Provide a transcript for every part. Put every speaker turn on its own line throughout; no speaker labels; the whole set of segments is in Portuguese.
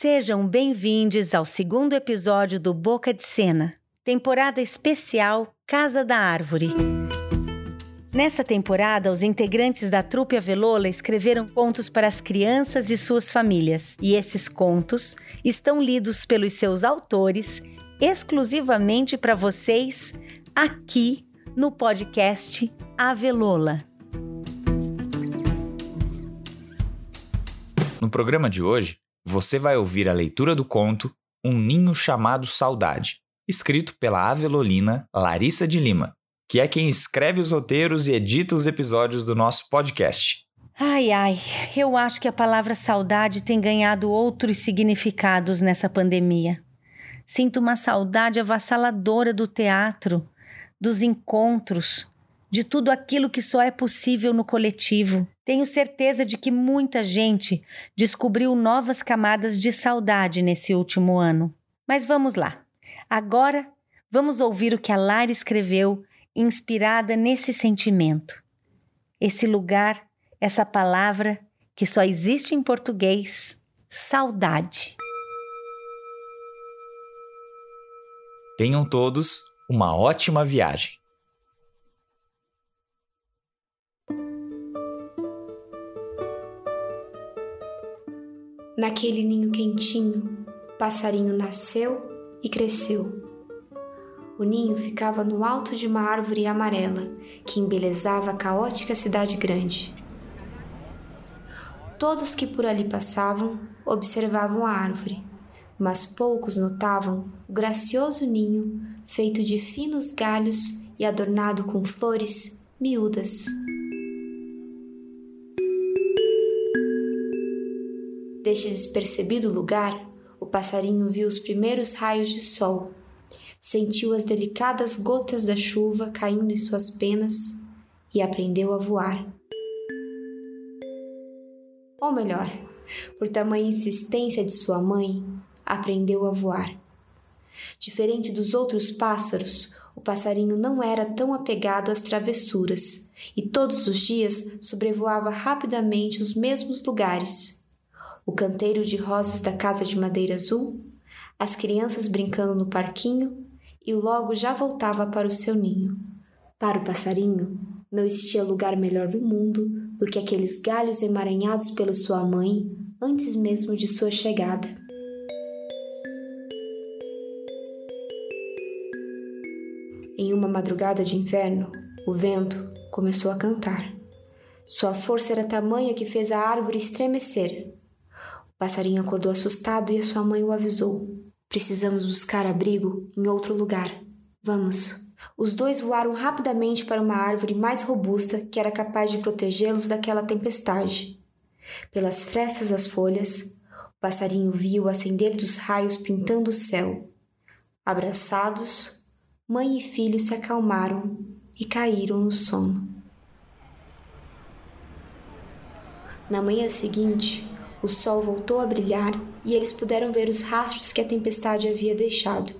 Sejam bem-vindos ao segundo episódio do Boca de Cena, temporada especial Casa da Árvore. Nessa temporada, os integrantes da trupe Avelola escreveram contos para as crianças e suas famílias, e esses contos estão lidos pelos seus autores exclusivamente para vocês aqui no podcast Avelola.
No programa de hoje, você vai ouvir a leitura do conto Um Ninho Chamado Saudade, escrito pela avelolina Larissa de Lima, que é quem escreve os roteiros e edita os episódios do nosso podcast.
Ai, ai, eu acho que a palavra saudade tem ganhado outros significados nessa pandemia. Sinto uma saudade avassaladora do teatro, dos encontros, de tudo aquilo que só é possível no coletivo. Tenho certeza de que muita gente descobriu novas camadas de saudade nesse último ano. Mas vamos lá. Agora, vamos ouvir o que a Lara escreveu, inspirada nesse sentimento. Esse lugar, essa palavra que só existe em português: saudade.
Tenham todos uma ótima viagem.
Naquele ninho quentinho, o passarinho nasceu e cresceu. O ninho ficava no alto de uma árvore amarela que embelezava a caótica cidade grande. Todos que por ali passavam observavam a árvore, mas poucos notavam o gracioso ninho feito de finos galhos e adornado com flores miúdas. Deste despercebido lugar, o passarinho viu os primeiros raios de sol, sentiu as delicadas gotas da chuva caindo em suas penas e aprendeu a voar. Ou melhor, por tamanha insistência de sua mãe, aprendeu a voar. Diferente dos outros pássaros, o passarinho não era tão apegado às travessuras e todos os dias sobrevoava rapidamente os mesmos lugares o canteiro de rosas da casa de madeira azul, as crianças brincando no parquinho e logo já voltava para o seu ninho. Para o passarinho, não existia lugar melhor do mundo do que aqueles galhos emaranhados pela sua mãe antes mesmo de sua chegada. Em uma madrugada de inverno, o vento começou a cantar. Sua força era tamanha que fez a árvore estremecer passarinho acordou assustado e a sua mãe o avisou. Precisamos buscar abrigo em outro lugar. Vamos. Os dois voaram rapidamente para uma árvore mais robusta que era capaz de protegê-los daquela tempestade. Pelas frestas das folhas, o passarinho viu o acender dos raios pintando o céu. Abraçados, mãe e filho se acalmaram e caíram no sono. Na manhã seguinte, o sol voltou a brilhar e eles puderam ver os rastros que a tempestade havia deixado.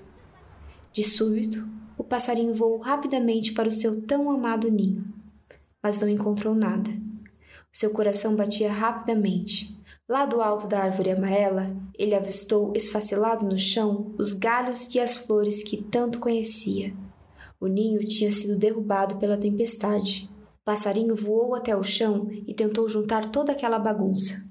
De súbito, o passarinho voou rapidamente para o seu tão amado ninho, mas não encontrou nada. O seu coração batia rapidamente. Lá do alto da árvore amarela, ele avistou esfacelado no chão os galhos e as flores que tanto conhecia. O ninho tinha sido derrubado pela tempestade. O passarinho voou até o chão e tentou juntar toda aquela bagunça.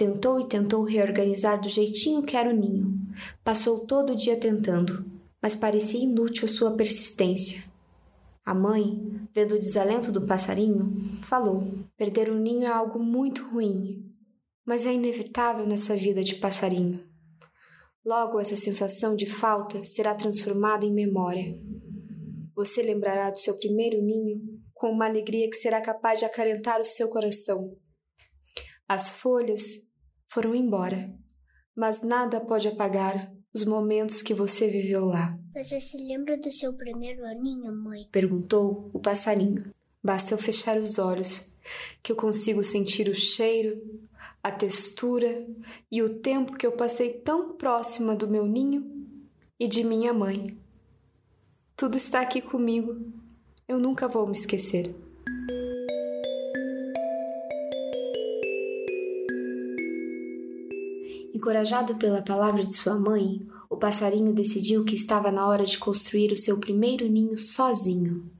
Tentou e tentou reorganizar do jeitinho que era o ninho. Passou todo o dia tentando, mas parecia inútil a sua persistência. A mãe, vendo o desalento do passarinho, falou: Perder um ninho é algo muito ruim, mas é inevitável nessa vida de passarinho. Logo, essa sensação de falta será transformada em memória. Você lembrará do seu primeiro ninho com uma alegria que será capaz de acalentar o seu coração. As folhas foram embora, mas nada pode apagar os momentos que você viveu lá.
Você se lembra do seu primeiro aninho, mãe?
Perguntou o passarinho. Basta eu fechar os olhos, que eu consigo sentir o cheiro, a textura e o tempo que eu passei tão próxima do meu ninho e de minha mãe. Tudo está aqui comigo. Eu nunca vou me esquecer.
Encorajado pela palavra de sua mãe, o passarinho decidiu que estava na hora de construir o seu primeiro ninho sozinho.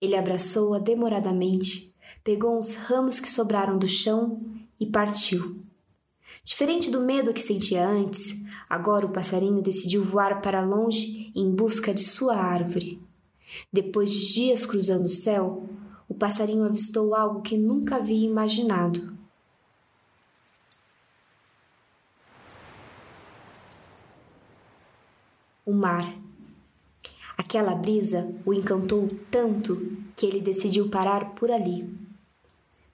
Ele abraçou-a demoradamente, pegou uns ramos que sobraram do chão e partiu. Diferente do medo que sentia antes, agora o passarinho decidiu voar para longe em busca de sua árvore. Depois de dias cruzando o céu, o passarinho avistou algo que nunca havia imaginado. O mar. Aquela brisa o encantou tanto que ele decidiu parar por ali.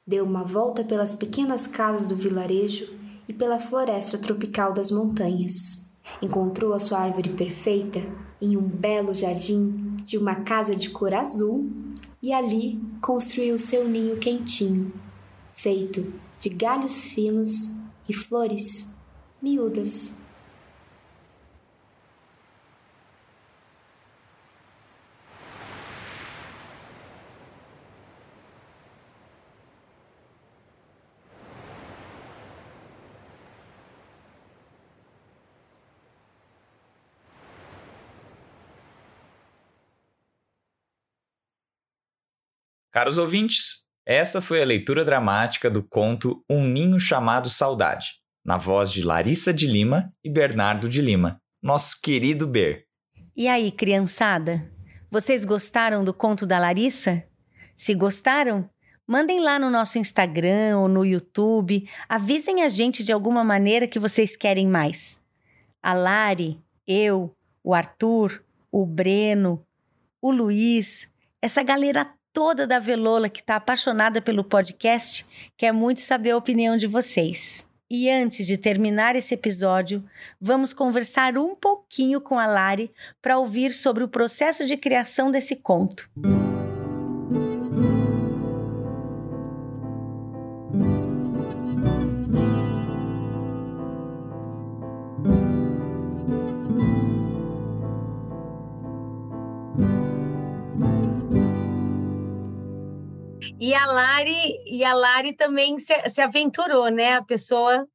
Deu uma volta pelas pequenas casas do vilarejo e pela floresta tropical das montanhas. Encontrou a sua árvore perfeita em um belo jardim de uma casa de cor azul e ali construiu seu ninho quentinho, feito de galhos finos e flores miúdas.
Caros ouvintes, essa foi a leitura dramática do conto Um Ninho Chamado Saudade, na voz de Larissa de Lima e Bernardo de Lima, nosso querido Ber.
E aí, criançada? Vocês gostaram do conto da Larissa? Se gostaram, mandem lá no nosso Instagram ou no YouTube, avisem a gente de alguma maneira que vocês querem mais. A Lari, eu, o Arthur, o Breno, o Luiz, essa galera toda da Velola que está apaixonada pelo podcast quer muito saber a opinião de vocês. E antes de terminar esse episódio, vamos conversar um pouquinho com a Lari para ouvir sobre o processo de criação desse conto. E a Lari, e a Lari também se, se aventurou, né? A pessoa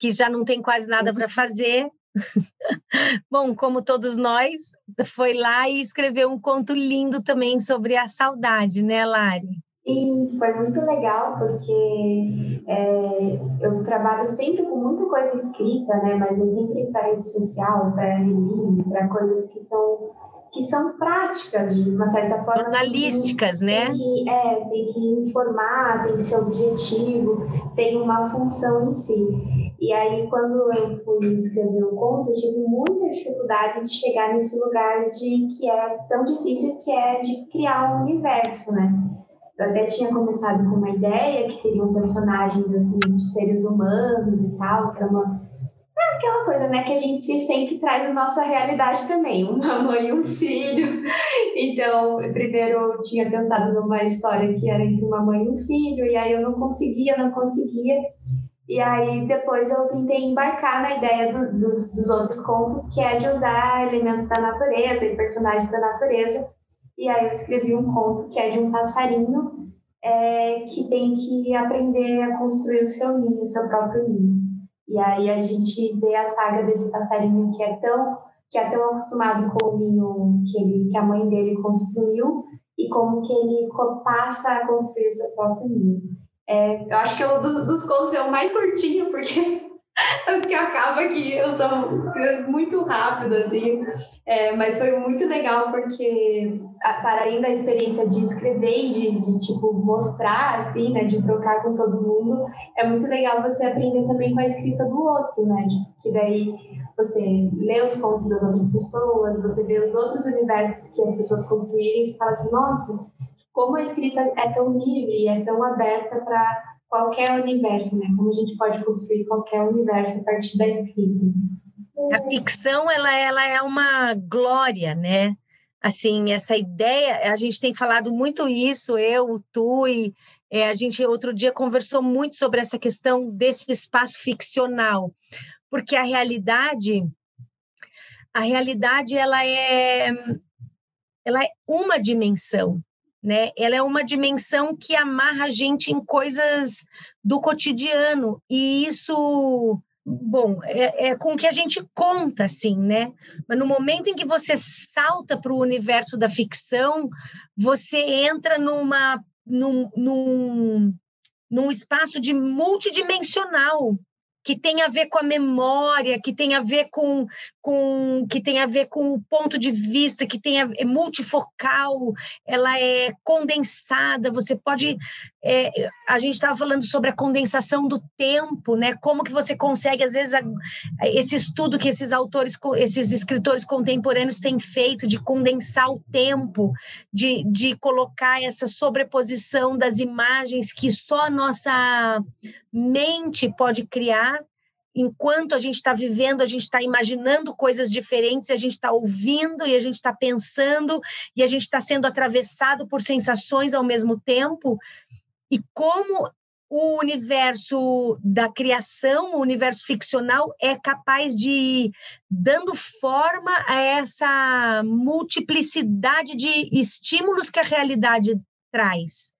que já não tem quase nada para fazer. Bom, como todos nós, foi lá e escreveu um conto lindo também sobre a saudade, né, Lari?
E foi muito legal porque é, eu trabalho sempre com muita coisa escrita, né? Mas eu sempre para rede social, para release, para coisas que são que são práticas de uma certa forma.
Jornalísticas,
tem,
né?
Tem que, é, tem que informar, tem que ser objetivo, tem uma função em si. E aí, quando eu fui escrever um conto, eu tive muita dificuldade de chegar nesse lugar de que é tão difícil que é de criar um universo, né? Eu até tinha começado com uma ideia que teriam personagens assim de seres humanos e tal, que era uma é aquela coisa, né, que a gente sempre traz a nossa realidade também, uma mãe e um filho. Então, primeiro eu tinha pensado numa história que era entre uma mãe e um filho, e aí eu não conseguia, não conseguia. E aí depois eu tentei embarcar na ideia do, dos, dos outros contos, que é de usar elementos da natureza e personagens da natureza. E aí eu escrevi um conto que é de um passarinho é, que tem que aprender a construir o seu ninho, o seu próprio ninho. E aí a gente vê a saga desse passarinho que é tão que é tão acostumado com o ninho que, ele, que a mãe dele construiu e como que ele passa a construir o seu próprio ninho. É, eu acho que é um dos, dos contos é o mais curtinho, porque porque acaba que eu sou muito rápido, assim. É, mas foi muito legal porque, para além da experiência de escrever e de, de, tipo, mostrar, assim, né, de trocar com todo mundo, é muito legal você aprender também com a escrita do outro, né? Que daí você lê os contos das outras pessoas, você vê os outros universos que as pessoas construíram e você fala assim, nossa, como a escrita é tão livre é tão aberta para qualquer universo, né? Como a gente pode construir qualquer universo a partir da escrita.
A ficção, ela, ela é uma glória, né? Assim, essa ideia, a gente tem falado muito isso, eu, o Tu, e é, a gente outro dia conversou muito sobre essa questão desse espaço ficcional, porque a realidade, a realidade, ela é, ela é uma dimensão, né? Ela é uma dimensão que amarra a gente em coisas do cotidiano e isso bom, é, é, com que a gente conta, assim, né? Mas no momento em que você salta para o universo da ficção, você entra numa, num, num, num espaço de multidimensional, que tem a ver com a memória, que tem a ver com, com que tem a ver com o ponto de vista, que tem a, é multifocal, ela é condensada. Você pode, é, a gente estava falando sobre a condensação do tempo, né? Como que você consegue às vezes a, esse estudo que esses autores, esses escritores contemporâneos têm feito de condensar o tempo, de, de colocar essa sobreposição das imagens que só nossa mente pode criar enquanto a gente está vivendo, a gente está imaginando coisas diferentes, a gente está ouvindo e a gente está pensando e a gente está sendo atravessado por sensações ao mesmo tempo. E como o universo da criação, o universo ficcional, é capaz de ir dando forma a essa multiplicidade de estímulos que a realidade traz.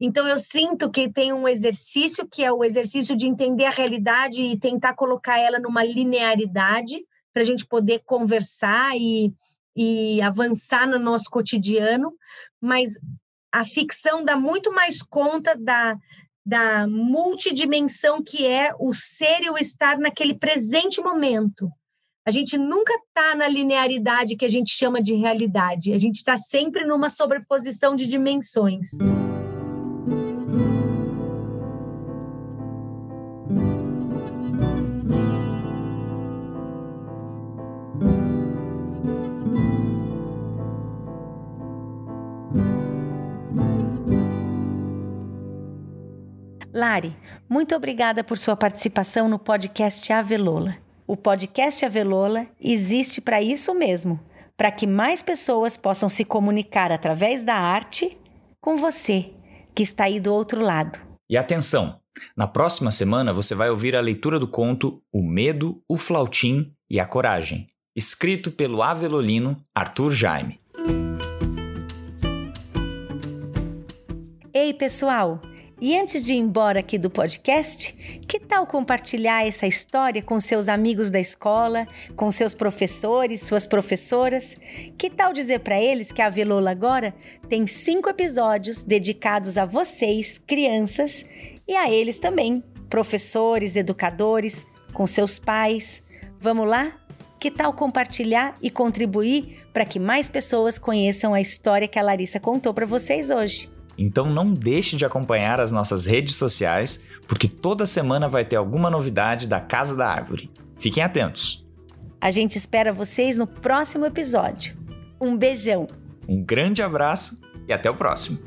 Então, eu sinto que tem um exercício, que é o exercício de entender a realidade e tentar colocar ela numa linearidade, para a gente poder conversar e, e avançar no nosso cotidiano, mas a ficção dá muito mais conta da, da multidimensão que é o ser e o estar naquele presente momento. A gente nunca está na linearidade que a gente chama de realidade, a gente está sempre numa sobreposição de dimensões.
Muito obrigada por sua participação no podcast Avelola. O podcast Avelola existe para isso mesmo, para que mais pessoas possam se comunicar através da arte com você, que está aí do outro lado.
E atenção! Na próxima semana você vai ouvir a leitura do conto O Medo, o Flautim e a Coragem, escrito pelo avelolino Arthur Jaime.
Ei, pessoal! E antes de ir embora aqui do podcast, que tal compartilhar essa história com seus amigos da escola, com seus professores, suas professoras? Que tal dizer para eles que a Velola agora tem cinco episódios dedicados a vocês, crianças, e a eles também, professores, educadores, com seus pais? Vamos lá? Que tal compartilhar e contribuir para que mais pessoas conheçam a história que a Larissa contou para vocês hoje?
Então não deixe de acompanhar as nossas redes sociais, porque toda semana vai ter alguma novidade da Casa da Árvore. Fiquem atentos.
A gente espera vocês no próximo episódio. Um beijão.
Um grande abraço e até o próximo.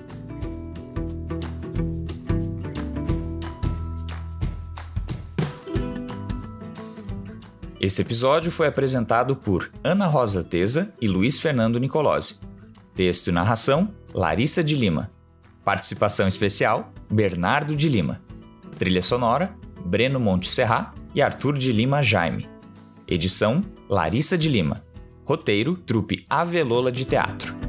Esse episódio foi apresentado por Ana Rosa Teza e Luiz Fernando Nicolosi. Texto e narração: Larissa de Lima. Participação especial: Bernardo de Lima. Trilha sonora: Breno Monte Serra e Arthur de Lima Jaime. Edição: Larissa de Lima. Roteiro: Trupe Avelola de Teatro.